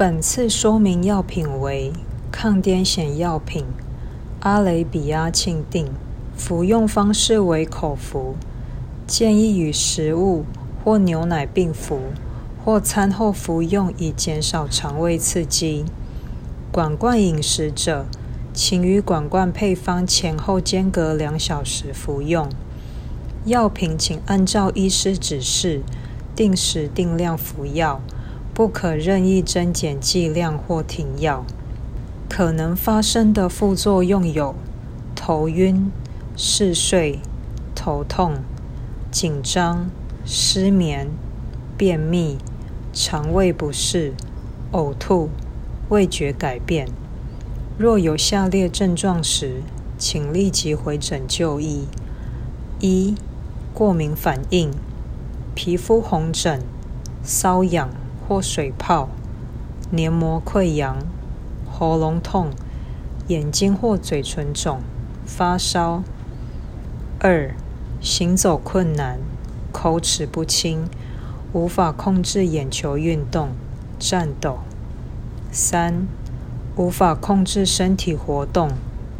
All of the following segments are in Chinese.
本次说明药品为抗癫痫药品阿雷比阿庆定，服用方式为口服，建议与食物或牛奶并服，或餐后服用以减少肠胃刺激。管罐饮食者，请于管罐配方前后间隔两小时服用。药品请按照医师指示，定时定量服药。不可任意增减剂量或停药。可能发生的副作用有头晕、嗜睡、头痛、紧张、失眠、便秘、肠胃不适、呕吐、味觉改变。若有下列症状时，请立即回诊就医：一、过敏反应，皮肤红疹、瘙痒。或水泡、黏膜溃疡、喉咙痛、眼睛或嘴唇肿、发烧；二、行走困难、口齿不清、无法控制眼球运动、颤抖；三、无法控制身体活动、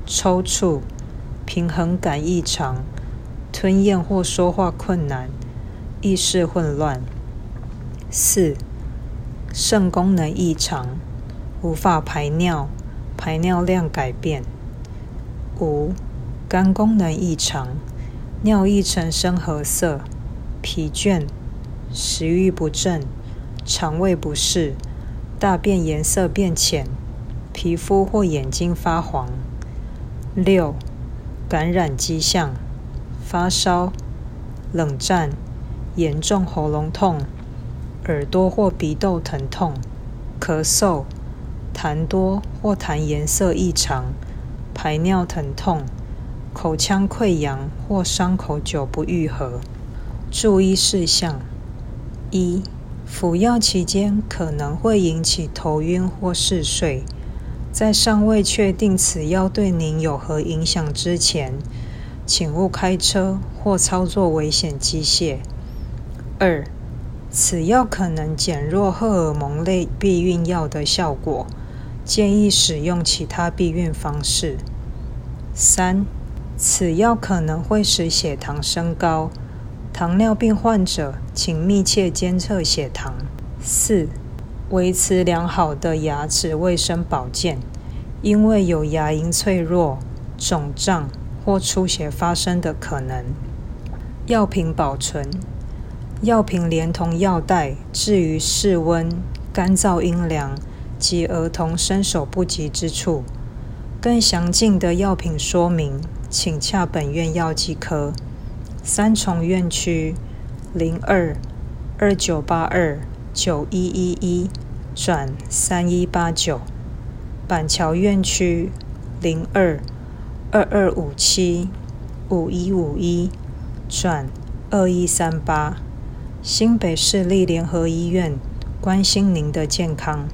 抽搐、平衡感异常、吞咽或说话困难、意识混乱；四、肾功能异常，无法排尿，排尿量改变。五、肝功能异常，尿液呈深褐色，疲倦，食欲不振，肠胃不适，大便颜色变浅，皮肤或眼睛发黄。六、感染迹象，发烧，冷战，严重喉咙痛。耳朵或鼻窦疼痛、咳嗽、痰多或痰颜色异常、排尿疼痛、口腔溃疡或伤口久不愈合。注意事项：一、服药期间可能会引起头晕或嗜睡，在尚未确定此药对您有何影响之前，请勿开车或操作危险机械。二、此药可能减弱荷尔蒙类避孕药的效果，建议使用其他避孕方式。三、此药可能会使血糖升高，糖尿病患者请密切监测血糖。四、维持良好的牙齿卫生保健，因为有牙龈脆弱、肿胀或出血发生的可能。药品保存。药品连同药袋置于室温、干燥、阴凉及儿童伸手不及之处。更详尽的药品说明，请洽本院药剂科。三重院区零二二九八二九一一一转三一八九，板桥院区零二二二五七五一五一转二一三八。新北市立联合医院，关心您的健康。